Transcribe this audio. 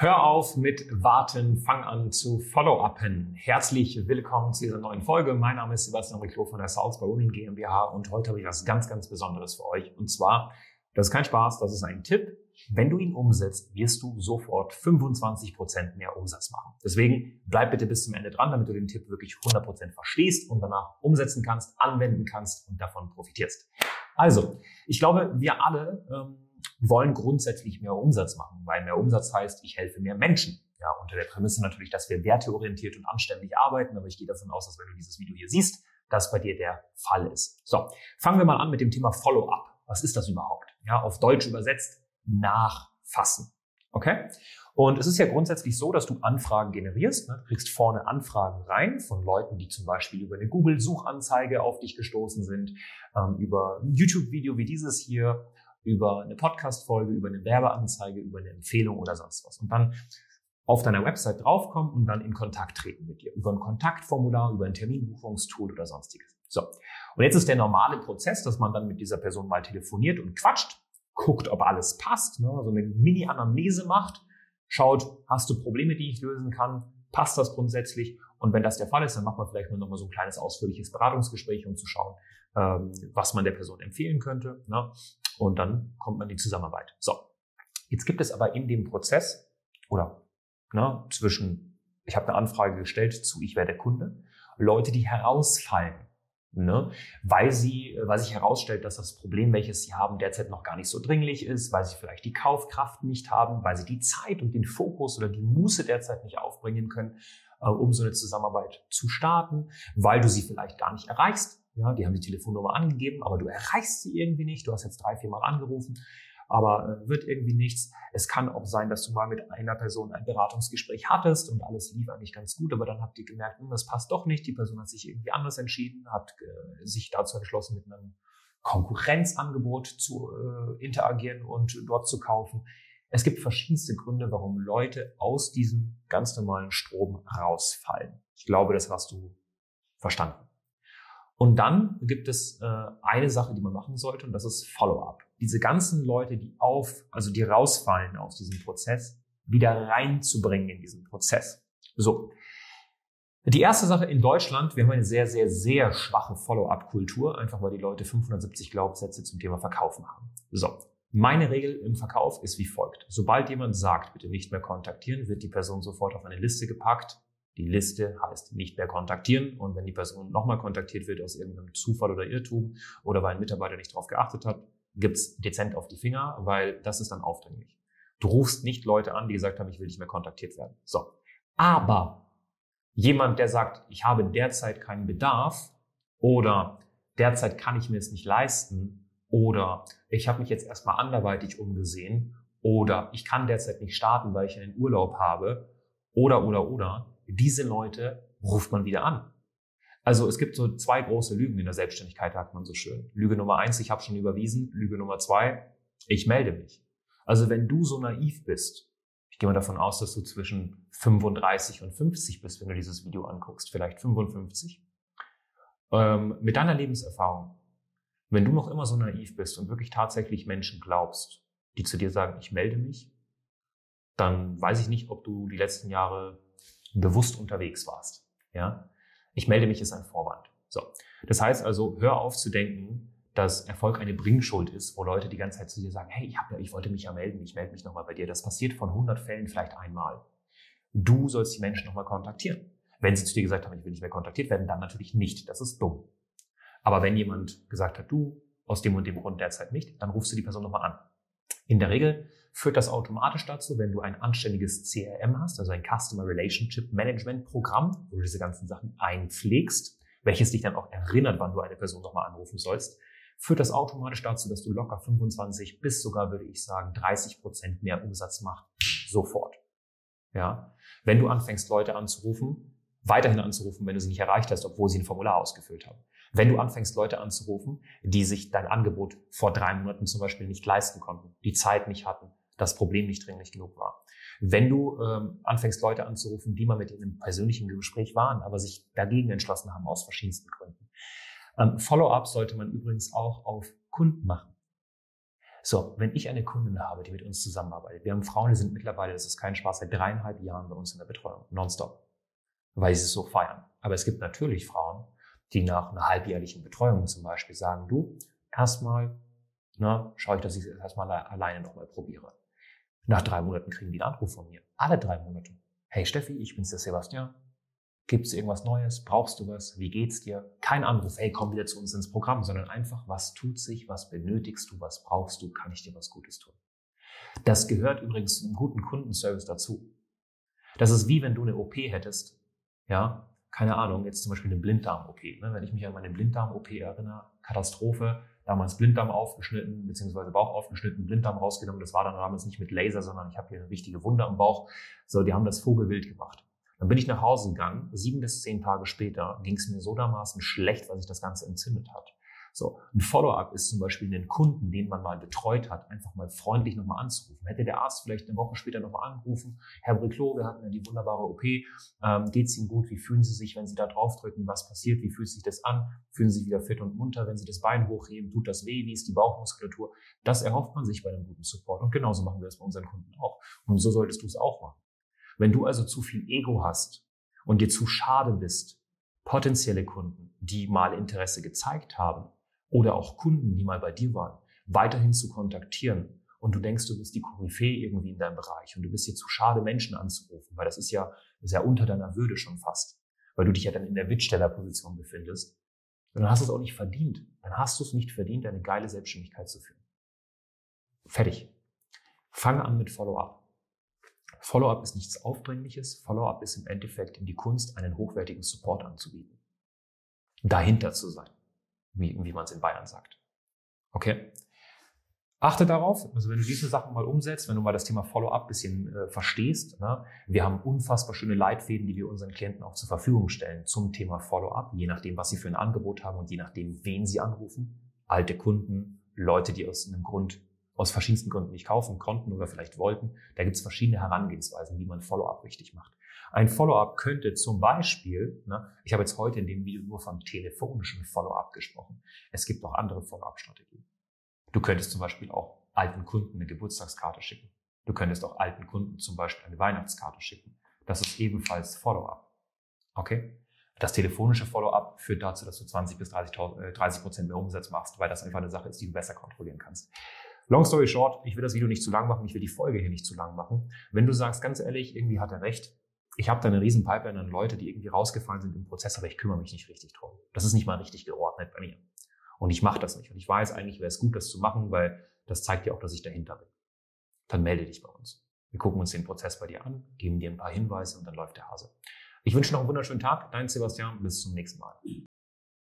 Hör auf mit Warten, fang an zu Follow-upen. Herzlich willkommen zu dieser neuen Folge. Mein Name ist Sebastian Riclo von der Salzburg Women GmbH und heute habe ich was ganz, ganz Besonderes für euch. Und zwar, das ist kein Spaß, das ist ein Tipp. Wenn du ihn umsetzt, wirst du sofort 25 Prozent mehr Umsatz machen. Deswegen bleib bitte bis zum Ende dran, damit du den Tipp wirklich 100 Prozent verstehst und danach umsetzen kannst, anwenden kannst und davon profitierst. Also, ich glaube, wir alle ähm, wollen grundsätzlich mehr Umsatz machen, weil mehr Umsatz heißt, ich helfe mehr Menschen. Ja, unter der Prämisse natürlich, dass wir werteorientiert und anständig arbeiten, aber ich gehe davon aus, dass wenn du dieses Video hier siehst, das bei dir der Fall ist. So, fangen wir mal an mit dem Thema Follow-up. Was ist das überhaupt? Ja, auf Deutsch übersetzt, nachfassen. Okay? Und es ist ja grundsätzlich so, dass du Anfragen generierst. Ne? Du kriegst vorne Anfragen rein von Leuten, die zum Beispiel über eine Google-Suchanzeige auf dich gestoßen sind, ähm, über ein YouTube-Video wie dieses hier über eine Podcast-Folge, über eine Werbeanzeige, über eine Empfehlung oder sonst was. Und dann auf deiner Website draufkommen und dann in Kontakt treten mit dir. Über ein Kontaktformular, über ein Terminbuchungstool oder sonstiges. So. Und jetzt ist der normale Prozess, dass man dann mit dieser Person mal telefoniert und quatscht, guckt, ob alles passt, ne? so eine Mini-Anamnese macht, schaut, hast du Probleme, die ich lösen kann, passt das grundsätzlich? Und wenn das der Fall ist, dann macht man vielleicht noch mal so ein kleines ausführliches Beratungsgespräch, um zu schauen, ähm, was man der Person empfehlen könnte. Ne? Und dann kommt man in die Zusammenarbeit. So, jetzt gibt es aber in dem Prozess oder ne, zwischen, ich habe eine Anfrage gestellt zu, ich werde Kunde, Leute, die herausfallen. Ne? Weil sie, weil sich herausstellt, dass das Problem, welches sie haben, derzeit noch gar nicht so dringlich ist, weil sie vielleicht die Kaufkraft nicht haben, weil sie die Zeit und den Fokus oder die Muße derzeit nicht aufbringen können, äh, um so eine Zusammenarbeit zu starten, weil du sie vielleicht gar nicht erreichst, ja, die haben die Telefonnummer angegeben, aber du erreichst sie irgendwie nicht. Du hast jetzt drei, vier Mal angerufen, aber äh, wird irgendwie nichts. Es kann auch sein, dass du mal mit einer Person ein Beratungsgespräch hattest und alles lief eigentlich ganz gut, aber dann habt ihr gemerkt, hm, das passt doch nicht. Die Person hat sich irgendwie anders entschieden, hat äh, sich dazu entschlossen, mit einem Konkurrenzangebot zu äh, interagieren und dort zu kaufen. Es gibt verschiedenste Gründe, warum Leute aus diesem ganz normalen Strom rausfallen. Ich glaube, das hast du verstanden. Und dann gibt es äh, eine Sache, die man machen sollte, und das ist Follow-up. Diese ganzen Leute, die auf, also die rausfallen aus diesem Prozess, wieder reinzubringen in diesen Prozess. So. Die erste Sache in Deutschland, wir haben eine sehr, sehr, sehr schwache Follow-up-Kultur, einfach weil die Leute 570 Glaubenssätze zum Thema Verkaufen haben. So. Meine Regel im Verkauf ist wie folgt. Sobald jemand sagt, bitte nicht mehr kontaktieren, wird die Person sofort auf eine Liste gepackt, die Liste heißt nicht mehr kontaktieren und wenn die Person nochmal kontaktiert wird aus irgendeinem Zufall oder Irrtum oder weil ein Mitarbeiter nicht darauf geachtet hat, gibt's dezent auf die Finger, weil das ist dann aufdringlich. Du rufst nicht Leute an, die gesagt haben, ich will nicht mehr kontaktiert werden. So. Aber jemand, der sagt, ich habe derzeit keinen Bedarf oder derzeit kann ich mir es nicht leisten oder ich habe mich jetzt erstmal anderweitig umgesehen oder ich kann derzeit nicht starten, weil ich einen Urlaub habe oder oder oder diese Leute ruft man wieder an. Also es gibt so zwei große Lügen in der Selbstständigkeit, sagt man so schön. Lüge Nummer eins, ich habe schon überwiesen. Lüge Nummer zwei, ich melde mich. Also wenn du so naiv bist, ich gehe mal davon aus, dass du zwischen 35 und 50 bist, wenn du dieses Video anguckst, vielleicht 55, ähm, mit deiner Lebenserfahrung, wenn du noch immer so naiv bist und wirklich tatsächlich Menschen glaubst, die zu dir sagen, ich melde mich, dann weiß ich nicht, ob du die letzten Jahre bewusst unterwegs warst. Ja? Ich melde mich ist ein Vorwand. So. Das heißt also, hör auf zu denken, dass Erfolg eine Bringschuld ist, wo Leute die ganze Zeit zu dir sagen, hey, ich, hab ich wollte mich ja melden, ich melde mich nochmal bei dir. Das passiert von 100 Fällen vielleicht einmal. Du sollst die Menschen nochmal kontaktieren. Wenn sie zu dir gesagt haben, ich will nicht mehr kontaktiert werden, dann natürlich nicht. Das ist dumm. Aber wenn jemand gesagt hat, du, aus dem und dem Grund derzeit nicht, dann rufst du die Person nochmal an. In der Regel führt das automatisch dazu, wenn du ein anständiges CRM hast, also ein Customer Relationship Management Programm, wo du diese ganzen Sachen einpflegst, welches dich dann auch erinnert, wann du eine Person nochmal anrufen sollst, führt das automatisch dazu, dass du locker 25 bis sogar, würde ich sagen, 30 Prozent mehr Umsatz machst. Sofort. Ja. Wenn du anfängst, Leute anzurufen, weiterhin anzurufen, wenn du sie nicht erreicht hast, obwohl sie ein Formular ausgefüllt haben. Wenn du anfängst, Leute anzurufen, die sich dein Angebot vor drei Monaten zum Beispiel nicht leisten konnten, die Zeit nicht hatten, das Problem nicht dringlich genug war. Wenn du ähm, anfängst, Leute anzurufen, die mal mit ihnen im persönlichen Gespräch waren, aber sich dagegen entschlossen haben aus verschiedensten Gründen. Ähm, Follow-up sollte man übrigens auch auf Kunden machen. So, wenn ich eine Kundin habe, die mit uns zusammenarbeitet, wir haben Frauen, die sind mittlerweile, das ist kein Spaß, seit dreieinhalb Jahren bei uns in der Betreuung, nonstop, weil sie es so feiern. Aber es gibt natürlich Frauen, die nach einer halbjährlichen Betreuung zum Beispiel sagen, du, erstmal, ne, schaue ich, dass ich es erstmal alleine nochmal probiere. Nach drei Monaten kriegen die einen Anruf von mir. Alle drei Monate. Hey Steffi, ich bin's der Sebastian. Gibt's irgendwas Neues? Brauchst du was? Wie geht's dir? Kein Anruf, hey, komm wieder zu uns ins Programm, sondern einfach, was tut sich? Was benötigst du? Was brauchst du? Kann ich dir was Gutes tun? Das gehört übrigens zu einem guten Kundenservice dazu. Das ist wie wenn du eine OP hättest, ja, keine Ahnung, jetzt zum Beispiel eine Blinddarm-OP. Ne? Wenn ich mich an meine Blinddarm-OP erinnere, Katastrophe, damals Blinddarm aufgeschnitten, beziehungsweise Bauch aufgeschnitten, Blinddarm rausgenommen. Das war dann damals nicht mit Laser, sondern ich habe hier eine richtige Wunde am Bauch. So, die haben das Vogelwild gemacht. Dann bin ich nach Hause gegangen. Sieben bis zehn Tage später ging es mir so dermaßen schlecht, weil sich das Ganze entzündet hat. So, ein Follow-up ist zum Beispiel einen Kunden, den man mal betreut hat, einfach mal freundlich nochmal anzurufen. Hätte der Arzt vielleicht eine Woche später nochmal angerufen, Herr Briclot, wir hatten ja die wunderbare OP, ähm, geht's Ihnen gut? Wie fühlen Sie sich, wenn Sie da draufdrücken? Was passiert? Wie fühlt sich das an? Fühlen Sie sich wieder fit und munter? Wenn Sie das Bein hochheben, tut das weh? Wie ist die Bauchmuskulatur? Das erhofft man sich bei einem guten Support. Und genauso machen wir es bei unseren Kunden auch. Und so solltest du es auch machen. Wenn du also zu viel Ego hast und dir zu schade bist, potenzielle Kunden, die mal Interesse gezeigt haben, oder auch Kunden, die mal bei dir waren, weiterhin zu kontaktieren und du denkst, du bist die Koryphäe irgendwie in deinem Bereich und du bist dir zu schade, Menschen anzurufen, weil das ist ja, ist ja unter deiner Würde schon fast, weil du dich ja dann in der Bittstellerposition befindest. Und dann hast du es auch nicht verdient. Dann hast du es nicht verdient, eine geile Selbstständigkeit zu führen. Fertig. Fange an mit Follow-up. Follow-up ist nichts Aufdringliches. Follow-up ist im Endeffekt in die Kunst, einen hochwertigen Support anzubieten. Dahinter zu sein wie, wie man es in Bayern sagt. Okay? Achte darauf, also wenn du diese Sachen mal umsetzt, wenn du mal das Thema Follow-up bisschen äh, verstehst, ne? wir haben unfassbar schöne Leitfäden, die wir unseren Klienten auch zur Verfügung stellen zum Thema Follow-up, je nachdem, was sie für ein Angebot haben und je nachdem, wen sie anrufen. Alte Kunden, Leute, die aus einem Grund, aus verschiedensten Gründen nicht kaufen konnten oder vielleicht wollten. Da gibt es verschiedene Herangehensweisen, wie man Follow-up richtig macht. Ein Follow-up könnte zum Beispiel, ne, ich habe jetzt heute in dem Video nur von telefonischen Follow-up gesprochen. Es gibt auch andere Follow-up-Strategien. Du könntest zum Beispiel auch alten Kunden eine Geburtstagskarte schicken. Du könntest auch alten Kunden zum Beispiel eine Weihnachtskarte schicken. Das ist ebenfalls Follow-up. Okay? Das telefonische Follow-up führt dazu, dass du 20 bis 30 äh, Prozent mehr Umsatz machst, weil das einfach eine Sache ist, die du besser kontrollieren kannst. Long story short, ich will das Video nicht zu lang machen, ich will die Folge hier nicht zu lang machen. Wenn du sagst, ganz ehrlich, irgendwie hat er recht, ich habe da eine riesen Pipeline an Leute, die irgendwie rausgefallen sind im Prozess, aber ich kümmere mich nicht richtig drum. Das ist nicht mal richtig geordnet bei mir. Und ich mache das nicht. Und ich weiß eigentlich, wäre es gut, das zu machen, weil das zeigt ja auch, dass ich dahinter bin. Dann melde dich bei uns. Wir gucken uns den Prozess bei dir an, geben dir ein paar Hinweise und dann läuft der Hase. Ich wünsche noch einen wunderschönen Tag. Dein Sebastian. Bis zum nächsten Mal.